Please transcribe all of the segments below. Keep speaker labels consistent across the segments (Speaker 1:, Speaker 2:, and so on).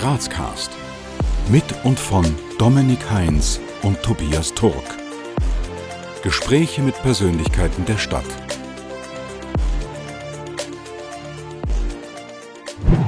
Speaker 1: Grazcast. Mit und von Dominik Heinz und Tobias Turk. Gespräche mit Persönlichkeiten der Stadt.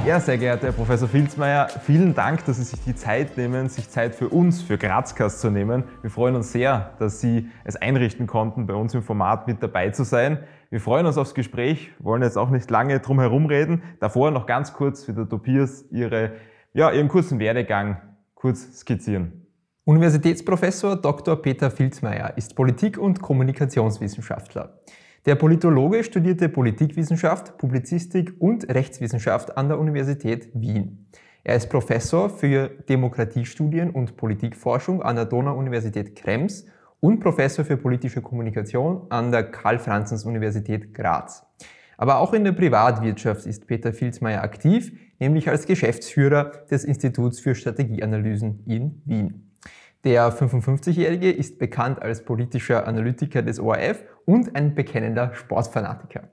Speaker 2: Ja, sehr geehrter Herr Professor Filzmeier, vielen Dank, dass Sie sich die Zeit nehmen, sich Zeit für uns, für Grazcast zu nehmen. Wir freuen uns sehr, dass Sie es einrichten konnten, bei uns im Format mit dabei zu sein. Wir freuen uns aufs Gespräch, wollen jetzt auch nicht lange drum herum reden. Davor noch ganz kurz für der Tobias Ihre, ja, Ihren kurzen Werdegang kurz skizzieren.
Speaker 3: Universitätsprofessor Dr. Peter Filzmeier ist Politik- und Kommunikationswissenschaftler. Der Politologe studierte Politikwissenschaft, Publizistik und Rechtswissenschaft an der Universität Wien. Er ist Professor für Demokratiestudien und Politikforschung an der Donau-Universität Krems und Professor für politische Kommunikation an der Karl-Franzens-Universität Graz. Aber auch in der Privatwirtschaft ist Peter Filzmeier aktiv, nämlich als Geschäftsführer des Instituts für Strategieanalysen in Wien. Der 55-Jährige ist bekannt als politischer Analytiker des ORF und ein bekennender Sportfanatiker.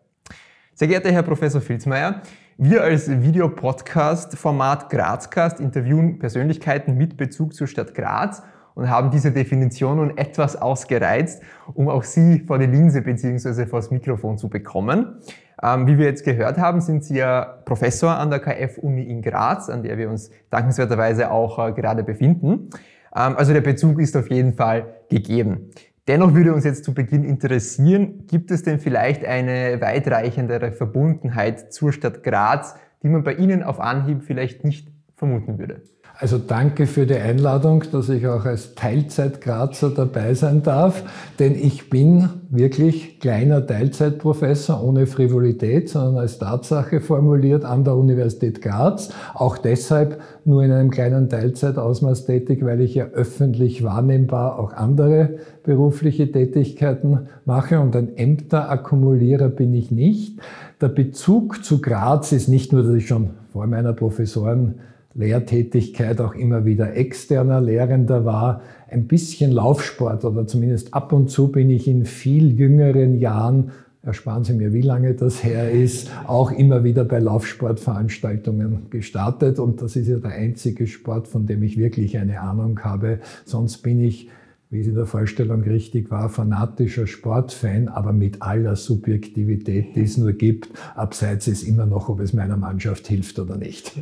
Speaker 3: Sehr geehrter Herr Professor Filzmeier, wir als Videopodcast-Format Grazcast interviewen Persönlichkeiten mit Bezug zur Stadt Graz und haben diese Definition nun etwas ausgereizt, um auch Sie vor die Linse bzw. vor das Mikrofon zu bekommen. Ähm, wie wir jetzt gehört haben, sind Sie ja Professor an der KF-Uni in Graz, an der wir uns dankenswerterweise auch äh, gerade befinden. Ähm, also der Bezug ist auf jeden Fall gegeben. Dennoch würde uns jetzt zu Beginn interessieren, gibt es denn vielleicht eine weitreichendere Verbundenheit zur Stadt Graz, die man bei Ihnen auf Anhieb vielleicht nicht vermuten würde?
Speaker 4: Also danke für die Einladung, dass ich auch als Teilzeitgrazer dabei sein darf, denn ich bin wirklich kleiner Teilzeitprofessor ohne Frivolität, sondern als Tatsache formuliert an der Universität Graz. Auch deshalb nur in einem kleinen Teilzeitausmaß tätig, weil ich ja öffentlich wahrnehmbar auch andere berufliche Tätigkeiten mache und ein Ämterakkumulierer bin ich nicht. Der Bezug zu Graz ist nicht nur, dass ich schon vor meiner Professoren Lehrtätigkeit auch immer wieder externer Lehrender war, ein bisschen Laufsport oder zumindest ab und zu bin ich in viel jüngeren Jahren, ersparen Sie mir, wie lange das her ist, auch immer wieder bei Laufsportveranstaltungen gestartet. Und das ist ja der einzige Sport, von dem ich wirklich eine Ahnung habe. Sonst bin ich wie es in der Vorstellung richtig war, fanatischer Sportfan, aber mit aller Subjektivität, die es nur gibt. Abseits ist immer noch, ob es meiner Mannschaft hilft oder nicht.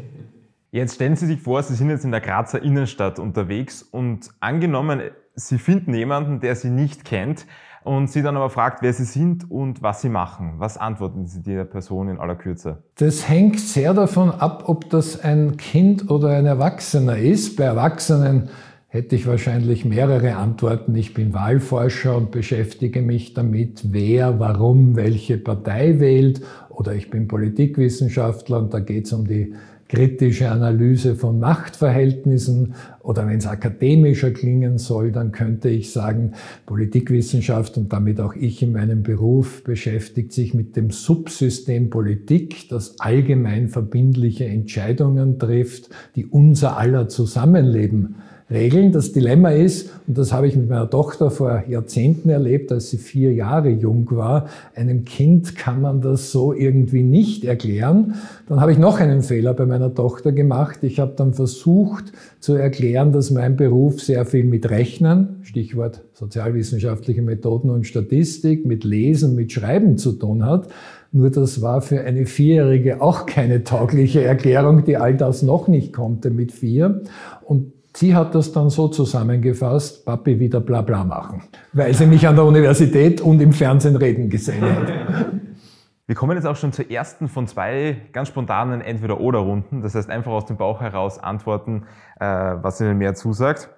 Speaker 2: Jetzt stellen Sie sich vor, Sie sind jetzt in der Grazer Innenstadt unterwegs und angenommen, Sie finden jemanden, der Sie nicht kennt und Sie dann aber fragt, wer Sie sind und was Sie machen. Was antworten Sie der Person in aller Kürze?
Speaker 4: Das hängt sehr davon ab, ob das ein Kind oder ein Erwachsener ist. Bei Erwachsenen hätte ich wahrscheinlich mehrere Antworten. Ich bin Wahlforscher und beschäftige mich damit, wer, warum, welche Partei wählt. Oder ich bin Politikwissenschaftler und da geht es um die kritische Analyse von Machtverhältnissen oder wenn es akademischer klingen soll, dann könnte ich sagen, Politikwissenschaft und damit auch ich in meinem Beruf beschäftigt sich mit dem Subsystem Politik, das allgemein verbindliche Entscheidungen trifft, die unser aller Zusammenleben regeln. Das Dilemma ist, und das habe ich mit meiner Tochter vor Jahrzehnten erlebt, als sie vier Jahre jung war, einem Kind kann man das so irgendwie nicht erklären. Dann habe ich noch einen Fehler bei meiner Tochter gemacht. Ich habe dann versucht zu erklären, dass mein Beruf sehr viel mit Rechnen, Stichwort sozialwissenschaftliche Methoden und Statistik, mit Lesen, mit Schreiben zu tun hat. Nur das war für eine Vierjährige auch keine taugliche Erklärung, die all das noch nicht konnte mit vier. Und Sie hat das dann so zusammengefasst, Papi wieder bla bla machen, weil sie mich an der Universität und im Fernsehen reden gesehen hat.
Speaker 2: Wir kommen jetzt auch schon zur ersten von zwei ganz spontanen Entweder-Oder-Runden. Das heißt, einfach aus dem Bauch heraus antworten, äh, was Ihnen mehr zusagt.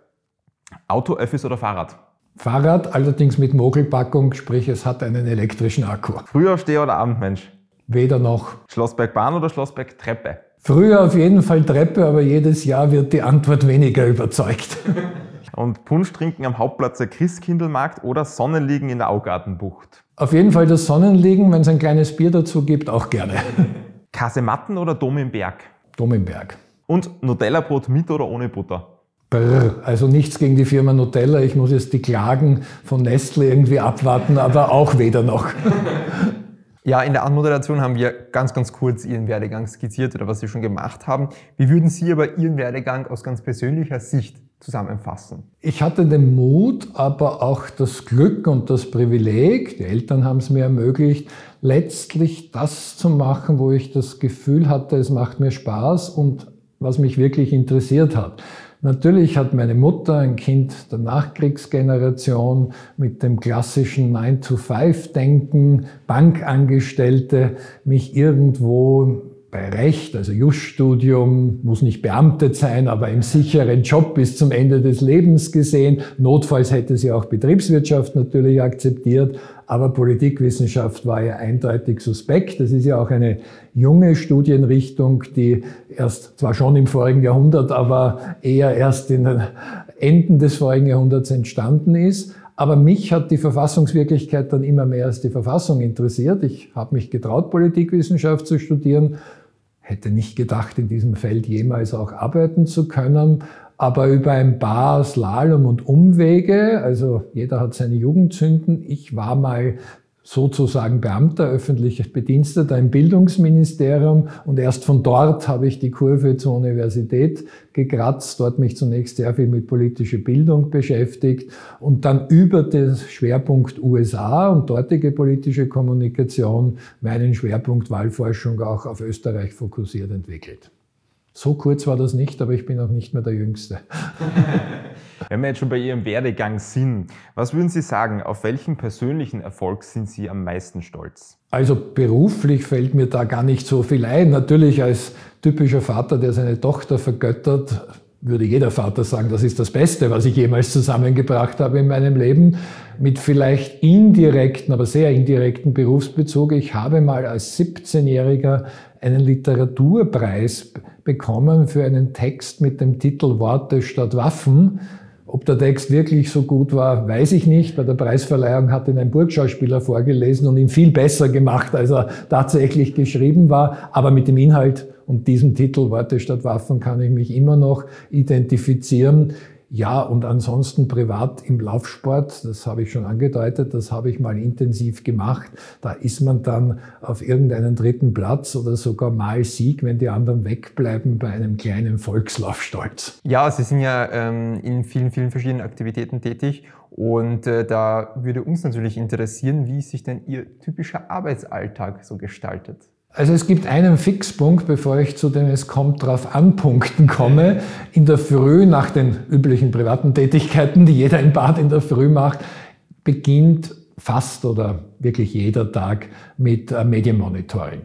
Speaker 2: Auto, Öffis oder Fahrrad?
Speaker 4: Fahrrad, allerdings mit Mogelpackung, sprich es hat einen elektrischen Akku.
Speaker 2: Frühaufsteher oder Abendmensch?
Speaker 4: Weder noch.
Speaker 2: Schlossbergbahn oder Schlossberg-Treppe?
Speaker 4: Früher auf jeden Fall Treppe, aber jedes Jahr wird die Antwort weniger überzeugt.
Speaker 2: Und Punsch trinken am Hauptplatz der Christkindlmarkt oder Sonnenliegen in der Augartenbucht?
Speaker 4: Auf jeden Fall das Sonnenliegen, wenn es ein kleines Bier dazu gibt, auch gerne.
Speaker 2: Kasematten oder Dom im Berg?
Speaker 4: Dom im Berg.
Speaker 2: Und Nutella-Brot mit oder ohne Butter?
Speaker 4: Brr, also nichts gegen die Firma Nutella. Ich muss jetzt die Klagen von Nestle irgendwie abwarten, aber auch weder noch.
Speaker 3: Ja, in der Anmoderation haben wir ganz, ganz kurz Ihren Werdegang skizziert oder was Sie schon gemacht haben. Wie würden Sie aber Ihren Werdegang aus ganz persönlicher Sicht zusammenfassen?
Speaker 4: Ich hatte den Mut, aber auch das Glück und das Privileg, die Eltern haben es mir ermöglicht, letztlich das zu machen, wo ich das Gefühl hatte, es macht mir Spaß und was mich wirklich interessiert hat. Natürlich hat meine Mutter, ein Kind der Nachkriegsgeneration, mit dem klassischen 9-to-5-Denken, Bankangestellte, mich irgendwo bei Recht, also Juststudium, muss nicht beamtet sein, aber im sicheren Job bis zum Ende des Lebens gesehen. Notfalls hätte sie auch Betriebswirtschaft natürlich akzeptiert, aber Politikwissenschaft war ja eindeutig suspekt. Das ist ja auch eine junge Studienrichtung, die erst zwar schon im vorigen Jahrhundert, aber eher erst in den Enden des vorigen Jahrhunderts entstanden ist. Aber mich hat die Verfassungswirklichkeit dann immer mehr als die Verfassung interessiert. Ich habe mich getraut, Politikwissenschaft zu studieren hätte nicht gedacht, in diesem Feld jemals auch arbeiten zu können. Aber über ein paar Slalom und Umwege, also jeder hat seine Jugendzünden. Ich war mal sozusagen Beamter, öffentlich Bediensteter im Bildungsministerium und erst von dort habe ich die Kurve zur Universität gekratzt, dort mich zunächst sehr viel mit politischer Bildung beschäftigt und dann über den Schwerpunkt USA und dortige politische Kommunikation meinen Schwerpunkt Wahlforschung auch auf Österreich fokussiert entwickelt. So kurz war das nicht, aber ich bin auch nicht mehr der Jüngste.
Speaker 2: Wenn wir jetzt schon bei Ihrem Werdegang sind, was würden Sie sagen, auf welchen persönlichen Erfolg sind Sie am meisten stolz?
Speaker 4: Also beruflich fällt mir da gar nicht so viel ein. Natürlich als typischer Vater, der seine Tochter vergöttert, würde jeder Vater sagen, das ist das Beste, was ich jemals zusammengebracht habe in meinem Leben, mit vielleicht indirekten, aber sehr indirekten Berufsbezug. Ich habe mal als 17-Jähriger einen Literaturpreis bekommen für einen Text mit dem Titel Worte statt Waffen. Ob der Text wirklich so gut war, weiß ich nicht. Bei der Preisverleihung hat ihn ein Burgschauspieler vorgelesen und ihn viel besser gemacht, als er tatsächlich geschrieben war. Aber mit dem Inhalt und diesem Titel Worte statt Waffen kann ich mich immer noch identifizieren. Ja, und ansonsten privat im Laufsport, das habe ich schon angedeutet, das habe ich mal intensiv gemacht. Da ist man dann auf irgendeinen dritten Platz oder sogar mal Sieg, wenn die anderen wegbleiben, bei einem kleinen Volkslauf stolz.
Speaker 3: Ja, Sie sind ja ähm, in vielen, vielen verschiedenen Aktivitäten tätig und äh, da würde uns natürlich interessieren, wie sich denn Ihr typischer Arbeitsalltag so gestaltet.
Speaker 4: Also es gibt einen Fixpunkt, bevor ich zu den Es kommt drauf an Punkten komme. In der Früh, nach den üblichen privaten Tätigkeiten, die jeder im Bad in der Früh macht, beginnt fast oder wirklich jeder Tag mit äh, Medienmonitoring.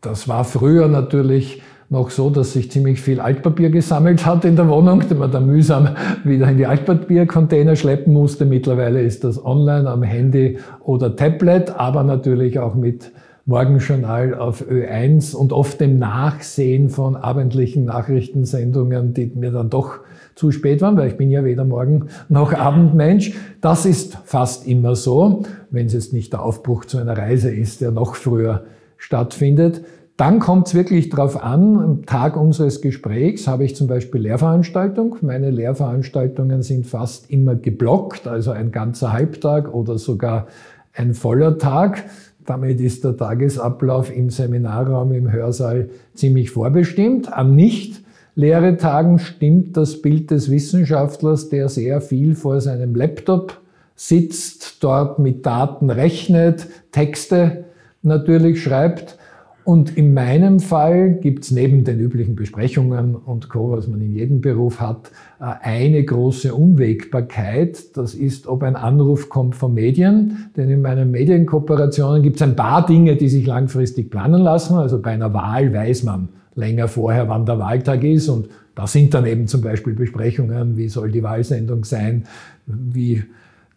Speaker 4: Das war früher natürlich noch so, dass sich ziemlich viel Altpapier gesammelt hat in der Wohnung, den man dann mühsam wieder in die Altpapiercontainer schleppen musste. Mittlerweile ist das online am Handy oder Tablet, aber natürlich auch mit Morgenjournal auf Ö1 und oft dem Nachsehen von abendlichen Nachrichtensendungen, die mir dann doch zu spät waren, weil ich bin ja weder Morgen- noch Abendmensch. Das ist fast immer so, wenn es jetzt nicht der Aufbruch zu einer Reise ist, der noch früher stattfindet. Dann kommt es wirklich darauf an, am Tag unseres Gesprächs habe ich zum Beispiel Lehrveranstaltung. Meine Lehrveranstaltungen sind fast immer geblockt, also ein ganzer Halbtag oder sogar ein voller Tag. Damit ist der Tagesablauf im Seminarraum, im Hörsaal ziemlich vorbestimmt. An nicht leere Tagen stimmt das Bild des Wissenschaftlers, der sehr viel vor seinem Laptop sitzt, dort mit Daten rechnet, Texte natürlich schreibt und in meinem Fall gibt es neben den üblichen Besprechungen und Co., was man in jedem Beruf hat, äh, eine große Unwägbarkeit. Das ist, ob ein Anruf kommt von Medien. Denn in meinen Medienkooperationen gibt es ein paar Dinge, die sich langfristig planen lassen. Also bei einer Wahl weiß man länger vorher, wann der Wahltag ist. Und da sind dann eben zum Beispiel Besprechungen, wie soll die Wahlsendung sein, wie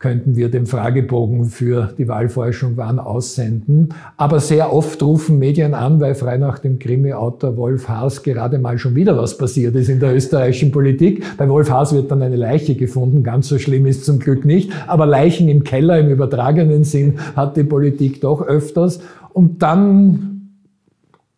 Speaker 4: könnten wir den Fragebogen für die Wahlforschung wann aussenden. Aber sehr oft rufen Medien an, weil frei nach dem Krimi-Autor Wolf Haas gerade mal schon wieder was passiert ist in der österreichischen Politik. Bei Wolf Haas wird dann eine Leiche gefunden. Ganz so schlimm ist zum Glück nicht. Aber Leichen im Keller im übertragenen Sinn hat die Politik doch öfters. Und dann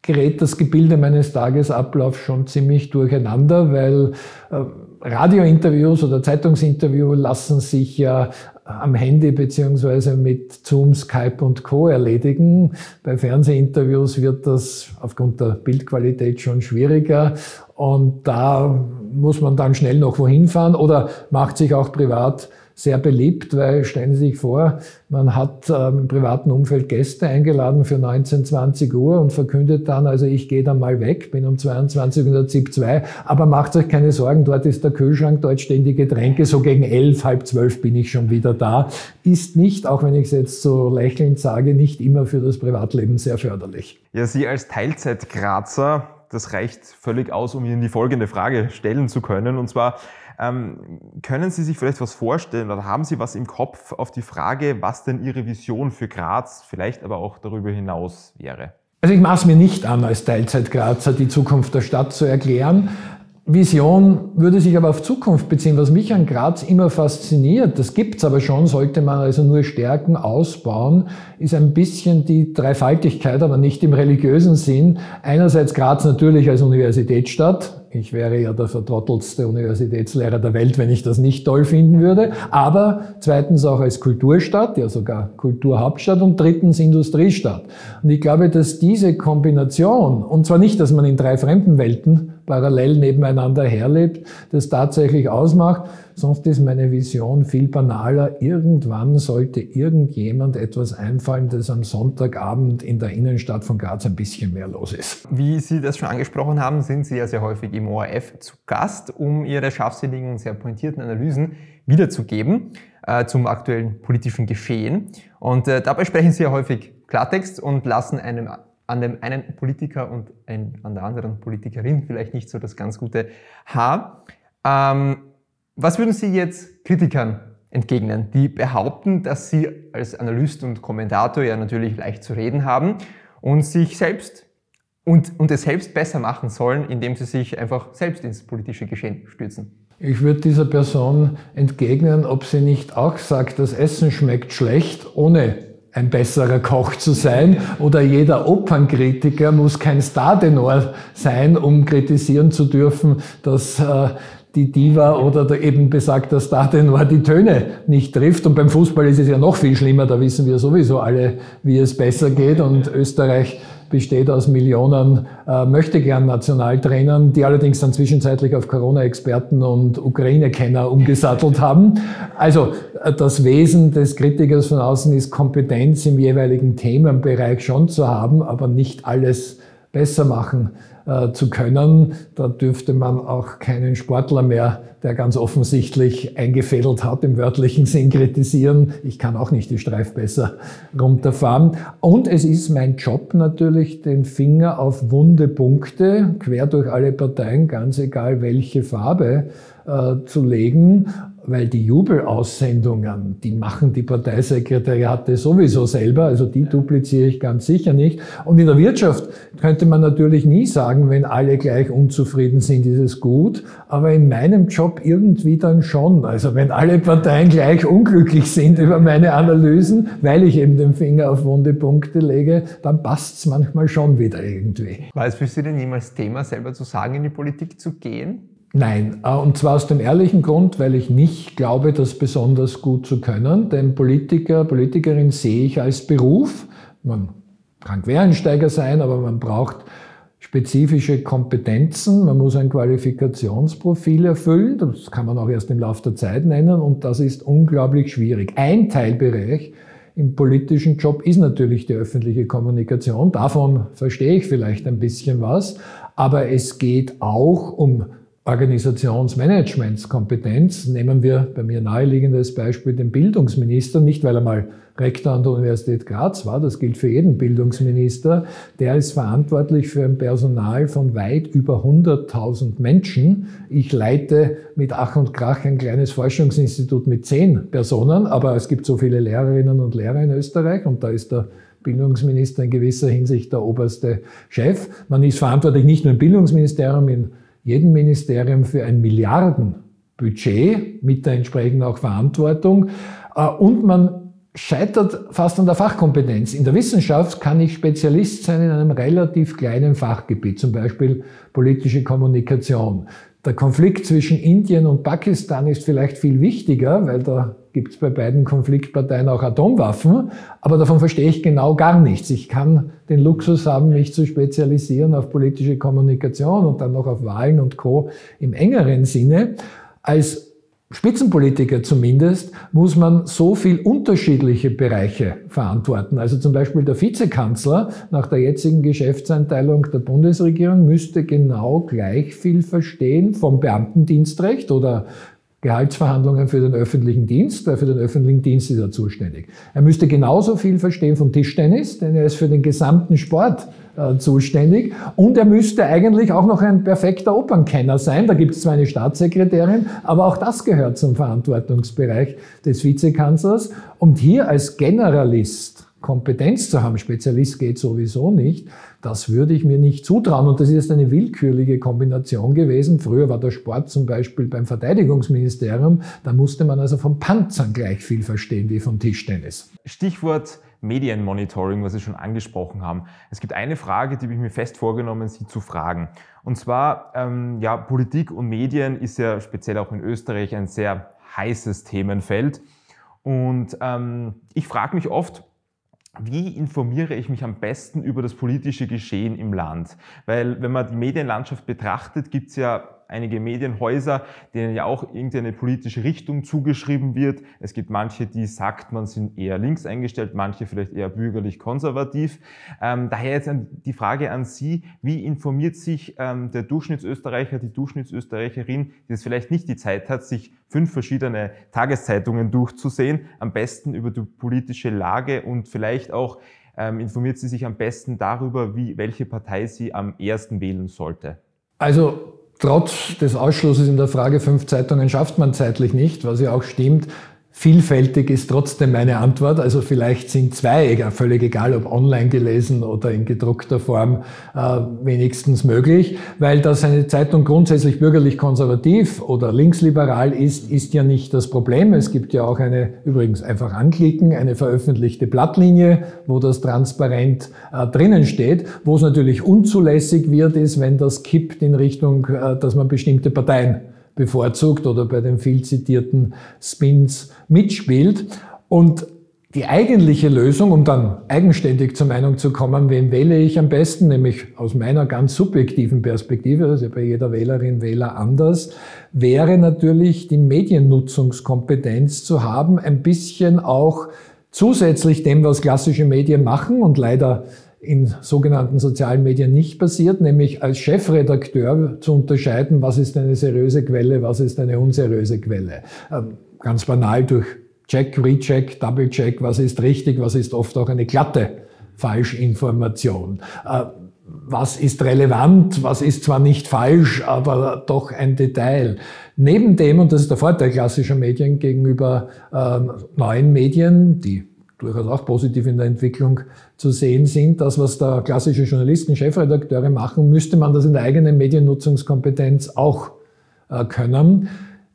Speaker 4: gerät das Gebilde meines Tagesablaufs schon ziemlich durcheinander, weil äh, Radiointerviews oder Zeitungsinterviews lassen sich ja am Handy beziehungsweise mit Zoom, Skype und Co. erledigen. Bei Fernsehinterviews wird das aufgrund der Bildqualität schon schwieriger und da muss man dann schnell noch wohin fahren oder macht sich auch privat sehr beliebt, weil stellen Sie sich vor, man hat ähm, im privaten Umfeld Gäste eingeladen für 19, 20 Uhr und verkündet dann, also ich gehe dann mal weg, bin um 22 Uhr ZIP 2, aber macht euch keine Sorgen, dort ist der Kühlschrank, dort stehen die Getränke, so gegen elf, halb zwölf bin ich schon wieder da. Ist nicht, auch wenn ich es jetzt so lächelnd sage, nicht immer für das Privatleben sehr förderlich.
Speaker 2: Ja, Sie als Teilzeitgrazer, das reicht völlig aus, um Ihnen die folgende Frage stellen zu können, und zwar, können Sie sich vielleicht was vorstellen oder haben Sie was im Kopf auf die Frage, was denn Ihre Vision für Graz, vielleicht aber auch darüber hinaus wäre?
Speaker 4: Also ich maß mir nicht an, als Teilzeitgrazer die Zukunft der Stadt zu erklären. Vision würde sich aber auf Zukunft beziehen. Was mich an Graz immer fasziniert, das gibt's aber schon, sollte man also nur stärken, ausbauen, ist ein bisschen die Dreifaltigkeit, aber nicht im religiösen Sinn. Einerseits Graz natürlich als Universitätsstadt, ich wäre ja der vertrottelste Universitätslehrer der Welt, wenn ich das nicht toll finden würde. Aber zweitens auch als Kulturstadt, ja sogar Kulturhauptstadt und drittens Industriestadt. Und ich glaube, dass diese Kombination, und zwar nicht, dass man in drei fremden Welten parallel nebeneinander herlebt, das tatsächlich ausmacht. Sonst ist meine Vision viel banaler. Irgendwann sollte irgendjemand etwas einfallen, dass am Sonntagabend in der Innenstadt von Graz ein bisschen mehr los ist.
Speaker 3: Wie Sie das schon angesprochen haben, sind Sie ja sehr häufig im ORF zu Gast, um Ihre scharfsinnigen und sehr pointierten Analysen wiederzugeben äh, zum aktuellen politischen Geschehen. Und äh, dabei sprechen Sie ja häufig Klartext und lassen einem an dem einen Politiker und ein, an der anderen Politikerin vielleicht nicht so das ganz gute Haar. Ähm, was würden Sie jetzt Kritikern entgegnen, die behaupten, dass sie als Analyst und Kommentator ja natürlich leicht zu reden haben und sich selbst und, und es selbst besser machen sollen, indem sie sich einfach selbst ins politische Geschehen stürzen?
Speaker 4: Ich würde dieser Person entgegnen, ob sie nicht auch sagt, das Essen schmeckt schlecht, ohne ein besserer Koch zu sein oder jeder Opernkritiker muss kein Startenor sein, um kritisieren zu dürfen, dass äh, die Diva oder der eben besagter Startenor die Töne nicht trifft. Und beim Fußball ist es ja noch viel schlimmer, da wissen wir sowieso alle, wie es besser geht. Und Österreich besteht aus Millionen äh, möchte gern Nationaltrainern, die allerdings dann zwischenzeitlich auf Corona-Experten und Ukraine-Kenner umgesattelt haben. Also äh, das Wesen des Kritikers von außen ist Kompetenz im jeweiligen Themenbereich schon zu haben, aber nicht alles besser machen zu können. Da dürfte man auch keinen Sportler mehr, der ganz offensichtlich eingefädelt hat, im wörtlichen Sinn kritisieren. Ich kann auch nicht die Streifbesser runterfahren. Und es ist mein Job natürlich, den Finger auf wunde Punkte, quer durch alle Parteien, ganz egal welche Farbe, äh, zu legen weil die Jubelaussendungen, die machen die Parteisekretariate sowieso selber, also die dupliziere ich ganz sicher nicht. Und in der Wirtschaft könnte man natürlich nie sagen, wenn alle gleich unzufrieden sind, ist es gut, aber in meinem Job irgendwie dann schon. Also wenn alle Parteien gleich unglücklich sind über meine Analysen, weil ich eben den Finger auf wunde Punkte lege, dann passt es manchmal schon wieder irgendwie.
Speaker 3: War es für Sie denn jemals Thema, selber zu sagen, in die Politik zu gehen?
Speaker 4: Nein, äh, und zwar aus dem ehrlichen Grund, weil ich nicht glaube, das besonders gut zu können. Denn Politiker, Politikerin sehe ich als Beruf. Man kann Quereinsteiger sein, aber man braucht spezifische Kompetenzen. Man muss ein Qualifikationsprofil erfüllen. Das kann man auch erst im Laufe der Zeit nennen. Und das ist unglaublich schwierig. Ein Teilbereich im politischen Job ist natürlich die öffentliche Kommunikation. Davon verstehe ich vielleicht ein bisschen was. Aber es geht auch um Organisationsmanagementskompetenz nehmen wir bei mir naheliegendes Beispiel den Bildungsminister, nicht weil er mal Rektor an der Universität Graz war, das gilt für jeden Bildungsminister, der ist verantwortlich für ein Personal von weit über 100.000 Menschen. Ich leite mit Ach und Krach ein kleines Forschungsinstitut mit zehn Personen, aber es gibt so viele Lehrerinnen und Lehrer in Österreich und da ist der Bildungsminister in gewisser Hinsicht der oberste Chef. Man ist verantwortlich nicht nur im Bildungsministerium, in jedem Ministerium für ein Milliardenbudget mit der entsprechenden auch Verantwortung. Äh, und man scheitert fast an der Fachkompetenz. In der Wissenschaft kann ich Spezialist sein in einem relativ kleinen Fachgebiet, zum Beispiel politische Kommunikation. Der Konflikt zwischen Indien und Pakistan ist vielleicht viel wichtiger, weil da gibt es bei beiden Konfliktparteien auch Atomwaffen, aber davon verstehe ich genau gar nichts. Ich kann den Luxus haben, mich zu spezialisieren auf politische Kommunikation und dann noch auf Wahlen und Co. im engeren Sinne. Als Spitzenpolitiker zumindest, muss man so viel unterschiedliche Bereiche verantworten. Also zum Beispiel der Vizekanzler nach der jetzigen Geschäftseinteilung der Bundesregierung müsste genau gleich viel verstehen vom Beamtendienstrecht oder Gehaltsverhandlungen für den öffentlichen Dienst, weil für den öffentlichen Dienst ist er zuständig. Er müsste genauso viel verstehen vom Tischtennis, denn er ist für den gesamten Sport äh, zuständig. Und er müsste eigentlich auch noch ein perfekter Opernkenner sein. Da gibt es zwar eine Staatssekretärin, aber auch das gehört zum Verantwortungsbereich des Vizekanzlers. Und hier als Generalist Kompetenz zu haben, Spezialist geht sowieso nicht, das würde ich mir nicht zutrauen. Und das ist eine willkürliche Kombination gewesen. Früher war der Sport zum Beispiel beim Verteidigungsministerium, da musste man also von Panzern gleich viel verstehen wie vom Tischtennis.
Speaker 2: Stichwort Medienmonitoring, was Sie schon angesprochen haben. Es gibt eine Frage, die habe ich mir fest vorgenommen, Sie zu fragen. Und zwar, ähm, ja, Politik und Medien ist ja speziell auch in Österreich ein sehr heißes Themenfeld. Und ähm, ich frage mich oft, wie informiere ich mich am besten über das politische Geschehen im Land? Weil wenn man die Medienlandschaft betrachtet, gibt es ja einige Medienhäuser, denen ja auch irgendeine politische Richtung zugeschrieben wird. Es gibt manche, die sagt, man sind eher links eingestellt, manche vielleicht eher bürgerlich-konservativ. Ähm, daher jetzt die Frage an Sie, wie informiert sich ähm, der Durchschnittsösterreicher, die Durchschnittsösterreicherin, die jetzt vielleicht nicht die Zeit hat, sich fünf verschiedene Tageszeitungen durchzusehen, am besten über die politische Lage und vielleicht auch ähm, informiert sie sich am besten darüber, wie, welche Partei sie am ersten wählen sollte?
Speaker 4: Also Trotz des Ausschlusses in der Frage, fünf Zeitungen schafft man zeitlich nicht, was ja auch stimmt, Vielfältig ist trotzdem meine Antwort. Also vielleicht sind zwei, völlig egal ob online gelesen oder in gedruckter Form, äh, wenigstens möglich. Weil dass eine Zeitung grundsätzlich bürgerlich konservativ oder linksliberal ist, ist ja nicht das Problem. Es gibt ja auch eine, übrigens einfach anklicken, eine veröffentlichte Blattlinie, wo das transparent äh, drinnen steht. Wo es natürlich unzulässig wird, ist, wenn das kippt in Richtung, äh, dass man bestimmte Parteien bevorzugt oder bei den viel zitierten Spins mitspielt. Und die eigentliche Lösung, um dann eigenständig zur Meinung zu kommen, wen wähle ich am besten, nämlich aus meiner ganz subjektiven Perspektive, das ist ja bei jeder Wählerin, Wähler anders, wäre natürlich die Mediennutzungskompetenz zu haben, ein bisschen auch zusätzlich dem, was klassische Medien machen und leider in sogenannten sozialen Medien nicht passiert, nämlich als Chefredakteur zu unterscheiden, was ist eine seriöse Quelle, was ist eine unseriöse Quelle. Ähm, ganz banal durch Check, Recheck, Double-Check, was ist richtig, was ist oft auch eine glatte Falschinformation. Äh, was ist relevant, was ist zwar nicht falsch, aber doch ein Detail. Neben dem, und das ist der Vorteil klassischer Medien gegenüber äh, neuen Medien, die durchaus auch positiv in der Entwicklung zu sehen sind. Das, was da klassische Journalisten, Chefredakteure machen, müsste man das in der eigenen Mediennutzungskompetenz auch äh, können.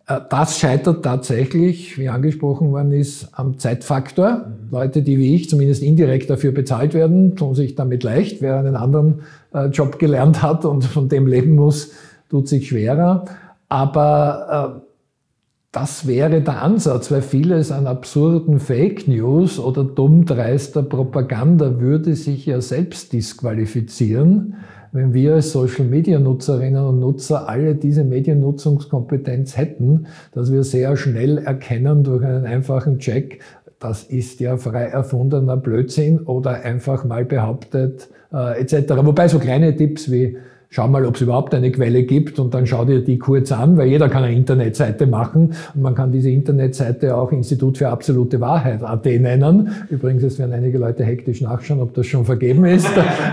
Speaker 4: Äh, das scheitert tatsächlich, wie angesprochen worden ist, am Zeitfaktor. Leute, die wie ich zumindest indirekt dafür bezahlt werden, tun sich damit leicht. Wer einen anderen äh, Job gelernt hat und von dem leben muss, tut sich schwerer. Aber das wäre der Ansatz, weil vieles an absurden Fake News oder dummdreister Propaganda würde sich ja selbst disqualifizieren, wenn wir als Social-Media-Nutzerinnen und Nutzer alle diese Mediennutzungskompetenz hätten, dass wir sehr schnell erkennen durch einen einfachen Check, das ist ja frei erfundener Blödsinn oder einfach mal behauptet äh, etc. Wobei so kleine Tipps wie schau mal, ob es überhaupt eine Quelle gibt und dann schau dir die kurz an, weil jeder kann eine Internetseite machen und man kann diese Internetseite auch Institut für absolute Wahrheit AT nennen. Übrigens, es werden einige Leute hektisch nachschauen, ob das schon vergeben ist.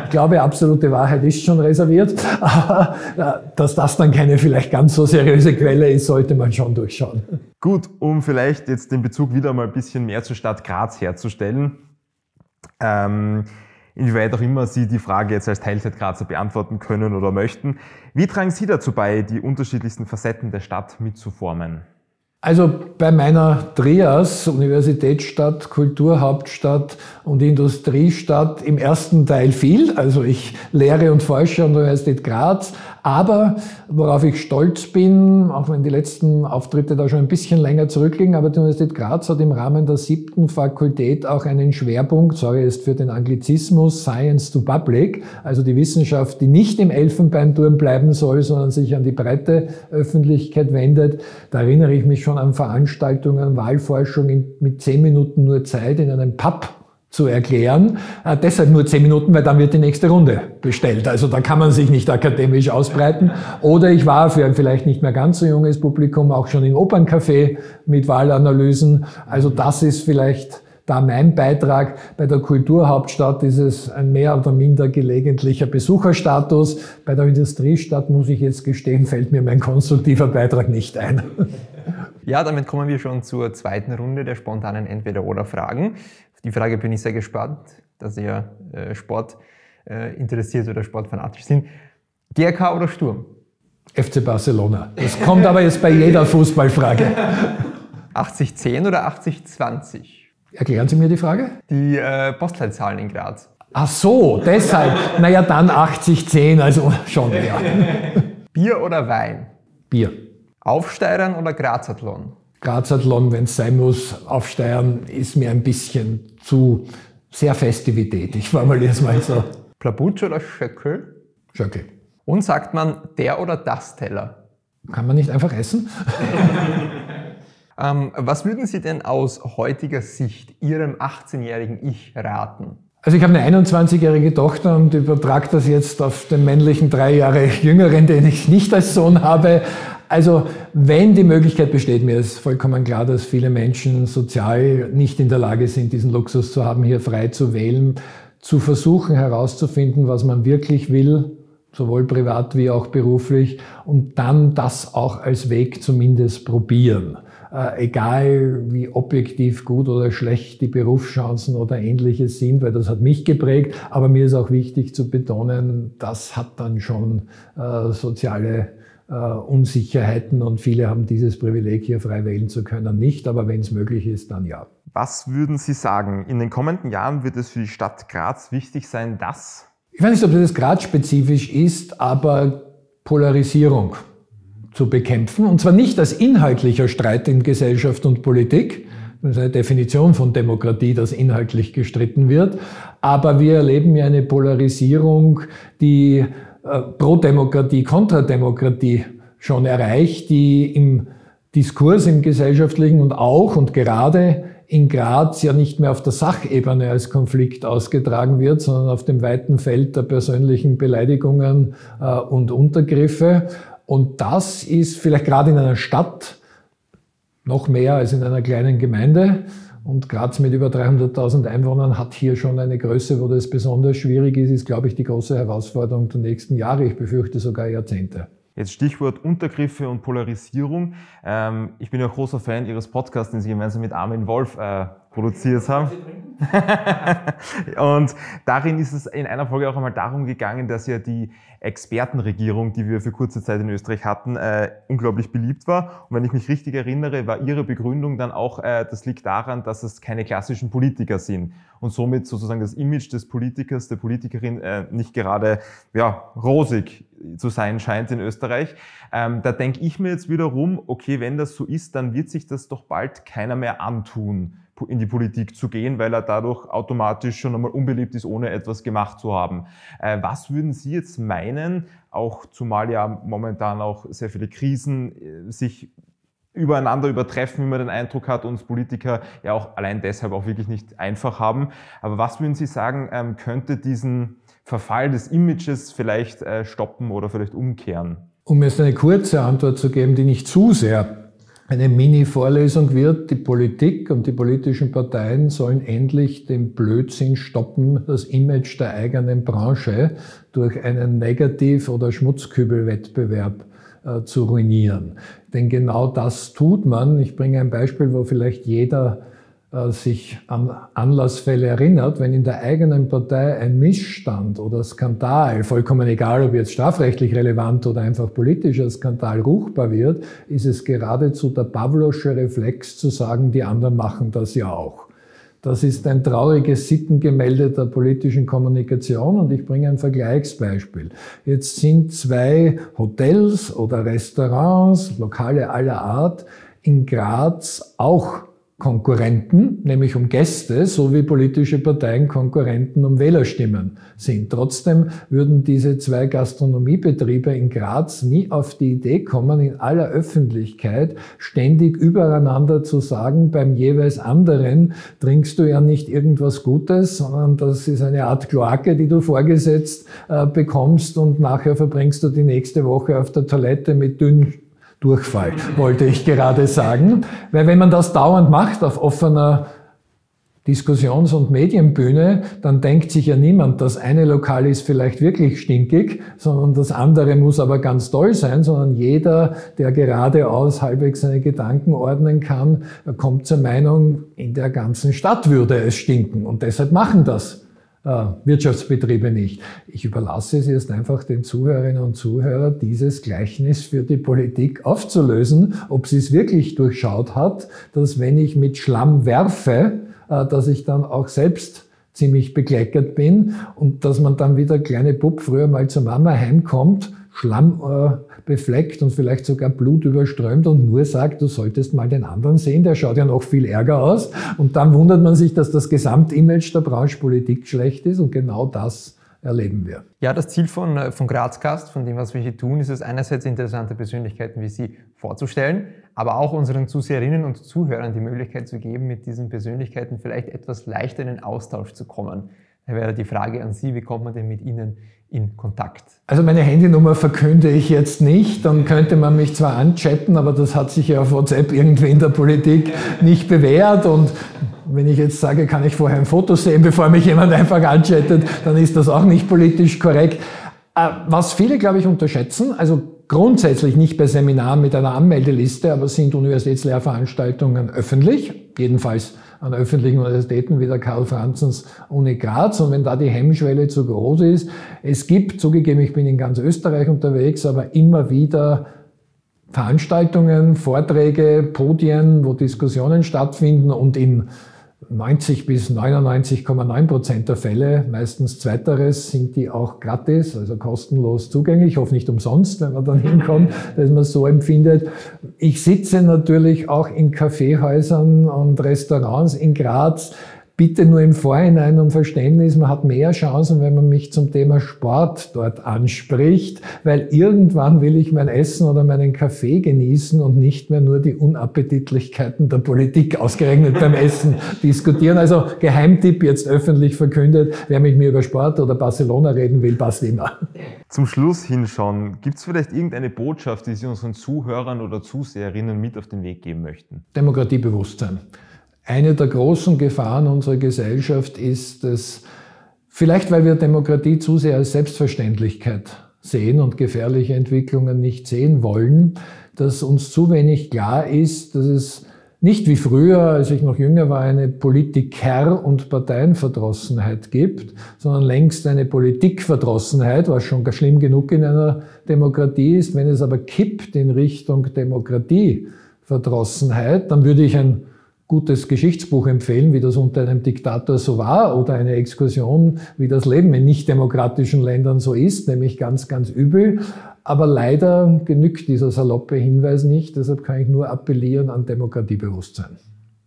Speaker 4: Ich glaube, absolute Wahrheit ist schon reserviert. Äh, dass das dann keine vielleicht ganz so seriöse Quelle ist, sollte man schon durchschauen.
Speaker 2: Gut, um vielleicht jetzt den Bezug wieder mal ein bisschen mehr zur Stadt Graz herzustellen. Ähm, inwieweit auch immer Sie die Frage jetzt als Teilzeitgrazer beantworten können oder möchten. Wie tragen Sie dazu bei, die unterschiedlichsten Facetten der Stadt mitzuformen?
Speaker 4: Also bei meiner Trias, Universitätsstadt, Kulturhauptstadt und Industriestadt, im ersten Teil viel. Also ich lehre und forsche an der Universität Graz, Aber worauf ich stolz bin, auch wenn die letzten Auftritte da schon ein bisschen länger zurückliegen, aber die Universität Graz hat im Rahmen der siebten Fakultät auch einen Schwerpunkt, sorry jetzt für den Anglizismus, Science to Public, also die Wissenschaft, die nicht im Elfenbeinturm bleiben soll, sondern sich an die breite Öffentlichkeit wendet. Da erinnere ich mich schon an Veranstaltungen, Wahlforschung in, mit zehn Minuten nur Zeit in einem Pub zu erklären. Äh, deshalb nur zehn Minuten, weil dann wird die nächste Runde bestellt. Also da kann man sich nicht akademisch ausbreiten. Oder ich war für ein vielleicht nicht mehr ganz so junges Publikum auch schon im Operncafé mit Wahlanalysen. Also das ist vielleicht da mein Beitrag. Bei der Kulturhauptstadt ist es ein mehr oder minder gelegentlicher Besucherstatus. Bei der Industriestadt, muss ich jetzt gestehen, fällt mir mein konstruktiver Beitrag nicht ein.
Speaker 3: Ja, damit kommen wir schon zur zweiten Runde der spontanen Entweder-Oder-Fragen. Die Frage bin ich sehr gespannt, dass ihr äh, Sport äh, interessiert oder sportfanatisch sind. GRK oder Sturm?
Speaker 4: FC Barcelona. Das kommt aber jetzt bei jeder Fußballfrage.
Speaker 3: 80-10 oder 80-20?
Speaker 4: Erklären Sie mir die Frage?
Speaker 3: Die äh, Postleitzahlen in Graz.
Speaker 4: Ach so, deshalb. naja, dann 80-10, also schon, ja.
Speaker 3: Bier oder Wein?
Speaker 4: Bier.
Speaker 3: Aufsteigern oder Grazathlon?
Speaker 4: Grazathlon, wenn es sein muss, aufsteigen, ist mir ein bisschen zu sehr Festivität. Ich formuliere es mal so.
Speaker 3: Plabutsch oder Schöckel?
Speaker 4: Schöckel.
Speaker 3: Und sagt man der oder das Teller?
Speaker 4: Kann man nicht einfach essen?
Speaker 3: ähm, was würden Sie denn aus heutiger Sicht Ihrem 18-jährigen Ich raten?
Speaker 4: Also ich habe eine 21-jährige Tochter und übertrage das jetzt auf den männlichen drei Jahre jüngeren, den ich nicht als Sohn habe. Also wenn die Möglichkeit besteht, mir ist vollkommen klar, dass viele Menschen sozial nicht in der Lage sind, diesen Luxus zu haben, hier frei zu wählen, zu versuchen herauszufinden, was man wirklich will, sowohl privat wie auch beruflich, und dann das auch als Weg zumindest probieren. Äh, egal wie objektiv gut oder schlecht die Berufschancen oder ähnliches sind, weil das hat mich geprägt, aber mir ist auch wichtig zu betonen, das hat dann schon äh, soziale Unsicherheiten und viele haben dieses Privileg, hier frei wählen zu können, nicht. Aber wenn es möglich ist, dann ja.
Speaker 2: Was würden Sie sagen? In den kommenden Jahren wird es für die Stadt Graz wichtig sein, dass.
Speaker 4: Ich weiß nicht, ob das Graz-spezifisch ist, aber Polarisierung zu bekämpfen. Und zwar nicht als inhaltlicher Streit in Gesellschaft und Politik. Das ist eine Definition von Demokratie, dass inhaltlich gestritten wird. Aber wir erleben ja eine Polarisierung, die äh, Pro-Demokratie, Kontrademokratie schon erreicht, die im Diskurs, im gesellschaftlichen und auch und gerade in Graz ja nicht mehr auf der Sachebene als Konflikt ausgetragen wird, sondern auf dem weiten Feld der persönlichen Beleidigungen äh, und Untergriffe. Und das ist vielleicht gerade in einer Stadt noch mehr als in einer kleinen Gemeinde und Graz mit über 300.000 Einwohnern hat hier schon eine Größe, wo das besonders schwierig ist, ist, glaube ich, die große Herausforderung der nächsten Jahre. Ich befürchte sogar Jahrzehnte.
Speaker 2: Jetzt Stichwort Untergriffe und Polarisierung. Ähm, ich bin ja großer Fan Ihres Podcasts, den Sie gemeinsam mit Armin Wolf äh, produziert haben. und darin ist es in einer Folge auch einmal darum gegangen, dass ja die Expertenregierung, die wir für kurze Zeit in Österreich hatten, äh, unglaublich beliebt war. Und wenn ich mich richtig erinnere, war Ihre Begründung dann auch, äh, das liegt daran, dass es keine klassischen Politiker sind und somit sozusagen das Image des Politikers, der Politikerin äh, nicht gerade ja, rosig zu sein scheint in Österreich. Ähm, da denke ich mir jetzt wiederum, okay, wenn das so ist, dann wird sich das doch bald keiner mehr antun in die Politik zu gehen, weil er dadurch automatisch schon einmal unbeliebt ist, ohne etwas gemacht zu haben. Äh, was würden Sie jetzt meinen, auch zumal ja momentan auch sehr viele Krisen äh, sich übereinander übertreffen, wie man den Eindruck hat, uns Politiker ja auch allein deshalb auch wirklich nicht einfach haben. Aber was würden Sie sagen, ähm, könnte diesen Verfall des Images vielleicht äh, stoppen oder vielleicht umkehren?
Speaker 4: Um jetzt eine kurze Antwort zu geben, die nicht zu sehr eine Mini-Vorlesung wird, die Politik und die politischen Parteien sollen endlich den Blödsinn stoppen, das Image der eigenen Branche durch einen Negativ- oder Schmutzkübelwettbewerb äh, zu ruinieren. Denn genau das tut man. Ich bringe ein Beispiel, wo vielleicht jeder sich an Anlassfälle erinnert, wenn in der eigenen Partei ein Missstand oder Skandal, vollkommen egal, ob jetzt strafrechtlich relevant oder einfach politischer Skandal ruchbar wird, ist es geradezu der Pavlosche Reflex zu sagen, die anderen machen das ja auch. Das ist ein trauriges Sittengemälde der politischen Kommunikation und ich bringe ein Vergleichsbeispiel. Jetzt sind zwei Hotels oder Restaurants, Lokale aller Art, in Graz auch Konkurrenten, nämlich um Gäste, so wie politische Parteien Konkurrenten um Wählerstimmen sind. Trotzdem würden diese zwei Gastronomiebetriebe in Graz nie auf die Idee kommen, in aller Öffentlichkeit ständig übereinander zu sagen, beim jeweils anderen trinkst du ja nicht irgendwas Gutes, sondern das ist eine Art Kloake, die du vorgesetzt äh, bekommst und nachher verbringst du die nächste Woche auf der Toilette mit dünn Durchfall, wollte ich gerade sagen. Weil wenn man das dauernd macht auf offener Diskussions- und Medienbühne, dann denkt sich ja niemand, das eine Lokal ist vielleicht wirklich stinkig, sondern das andere muss aber ganz toll sein, sondern jeder, der geradeaus halbwegs seine Gedanken ordnen kann, kommt zur Meinung, in der ganzen Stadt würde es stinken. Und deshalb machen das Wirtschaftsbetriebe nicht. Ich überlasse es jetzt einfach den Zuhörerinnen und Zuhörern, dieses Gleichnis für die Politik aufzulösen, ob sie es wirklich durchschaut hat, dass wenn ich mit Schlamm werfe, äh, dass ich dann auch selbst ziemlich bekleckert bin und dass man dann wieder kleine Bub früher mal zur Mama heimkommt, Schlamm äh, befleckt und vielleicht sogar Blut überströmt und nur sagt, du solltest mal den anderen sehen, der schaut ja noch viel ärger aus. Und dann wundert man sich, dass das Gesamtimage der Branche Politik schlecht ist und genau das erleben wir.
Speaker 3: Ja, das Ziel von, äh, von Grazcast, von dem, was wir hier tun, ist es einerseits interessante Persönlichkeiten wie Sie vorzustellen, aber auch unseren Zuseherinnen und Zuhörern die Möglichkeit zu geben, mit diesen Persönlichkeiten vielleicht etwas leichter in den Austausch zu kommen. Da wäre die Frage an Sie, wie kommt man denn mit Ihnen in Kontakt?
Speaker 4: Also meine Handynummer verkünde ich jetzt nicht, dann könnte man mich zwar anchatten, aber das hat sich ja auf WhatsApp irgendwie in der Politik nicht bewährt und wenn ich jetzt sage, kann ich vorher ein Foto sehen, bevor mich jemand einfach anchattet, dann ist das auch nicht politisch korrekt. Äh, was viele, glaube ich, unterschätzen, also grundsätzlich nicht bei Seminaren mit einer Anmeldeliste, aber sind Universitätslehrveranstaltungen öffentlich, jedenfalls an öffentlichen Universitäten wie der Karl Franzens Uni Graz. Und wenn da die Hemmschwelle zu groß ist, es gibt, zugegeben, ich bin in ganz Österreich unterwegs, aber immer wieder Veranstaltungen, Vorträge, Podien, wo Diskussionen stattfinden und in 90 bis 99,9 Prozent der Fälle, meistens zweiteres, sind die auch gratis, also kostenlos zugänglich. Ich hoffe nicht umsonst, wenn man dann hinkommt, dass man es so empfindet. Ich sitze natürlich auch in Kaffeehäusern und Restaurants in Graz, bitte nur im Vorhinein um Verständnis. Man hat mehr Chancen, wenn man mich zum Thema Sport dort anspricht, weil irgendwann will ich mein Essen oder meinen Kaffee genießen und nicht mehr nur die Unappetitlichkeiten der Politik ausgerechnet beim Essen diskutieren. Also Geheimtipp jetzt öffentlich verkündet, wer mit mir über Sport oder Barcelona reden will, passt immer.
Speaker 2: Zum Schluss hinschauen, gibt es vielleicht irgendeine Botschaft, die Sie unseren Zuhörern oder Zuseherinnen mit auf den Weg geben möchten?
Speaker 4: Demokratiebewusstsein. Eine der großen Gefahren unserer Gesellschaft ist, dass vielleicht weil wir Demokratie zu sehr als Selbstverständlichkeit sehen und gefährliche Entwicklungen nicht sehen wollen, dass uns zu wenig klar ist, dass es nicht wie früher, als ich noch jünger war, eine Politiker- und Parteienverdrossenheit gibt, sondern längst eine Politikverdrossenheit, was schon schlimm genug in einer Demokratie ist. Wenn es aber kippt in Richtung Demokratieverdrossenheit, dann würde ich ein gutes Geschichtsbuch empfehlen, wie das unter einem Diktator so war, oder eine Exkursion, wie das Leben in nicht-demokratischen Ländern so ist, nämlich ganz, ganz übel. Aber leider genügt dieser saloppe Hinweis nicht, deshalb kann ich nur appellieren an Demokratiebewusstsein.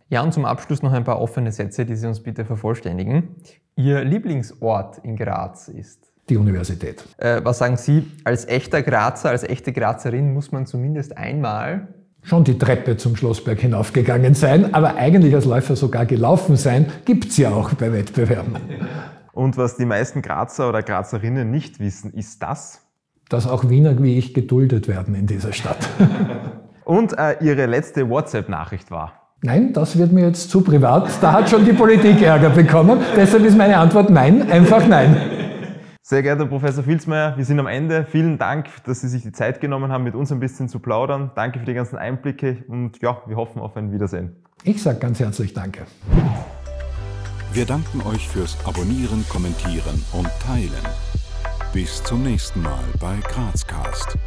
Speaker 3: Ja, und zum Abschluss noch ein paar offene Sätze, die Sie uns bitte vervollständigen. Ihr Lieblingsort in Graz ist?
Speaker 4: Die Universität.
Speaker 3: Äh, was sagen Sie, als echter Grazer, als echte Grazerin muss man zumindest einmal
Speaker 4: schon die Treppe zum Schlossberg hinaufgegangen sein, aber eigentlich als Läufer sogar gelaufen sein, gibt's ja auch bei Wettbewerben.
Speaker 2: Und was die meisten Grazer oder Grazerinnen nicht wissen, ist das?
Speaker 4: Dass auch Wiener wie ich geduldet werden in dieser Stadt.
Speaker 2: Und äh, Ihre letzte WhatsApp-Nachricht war?
Speaker 4: Nein, das wird mir jetzt zu privat. Da hat schon die Politik Ärger bekommen. Deshalb ist meine Antwort nein, einfach nein.
Speaker 2: Sehr geehrter Professor Filzmeier, wir sind am Ende. Vielen Dank, dass Sie sich die Zeit genommen haben, mit uns ein bisschen zu plaudern. Danke für die ganzen Einblicke und ja, wir hoffen auf ein Wiedersehen.
Speaker 4: Ich sage ganz herzlich Danke.
Speaker 1: Wir danken euch fürs Abonnieren, Kommentieren und Teilen. Bis zum nächsten Mal bei Grazcast.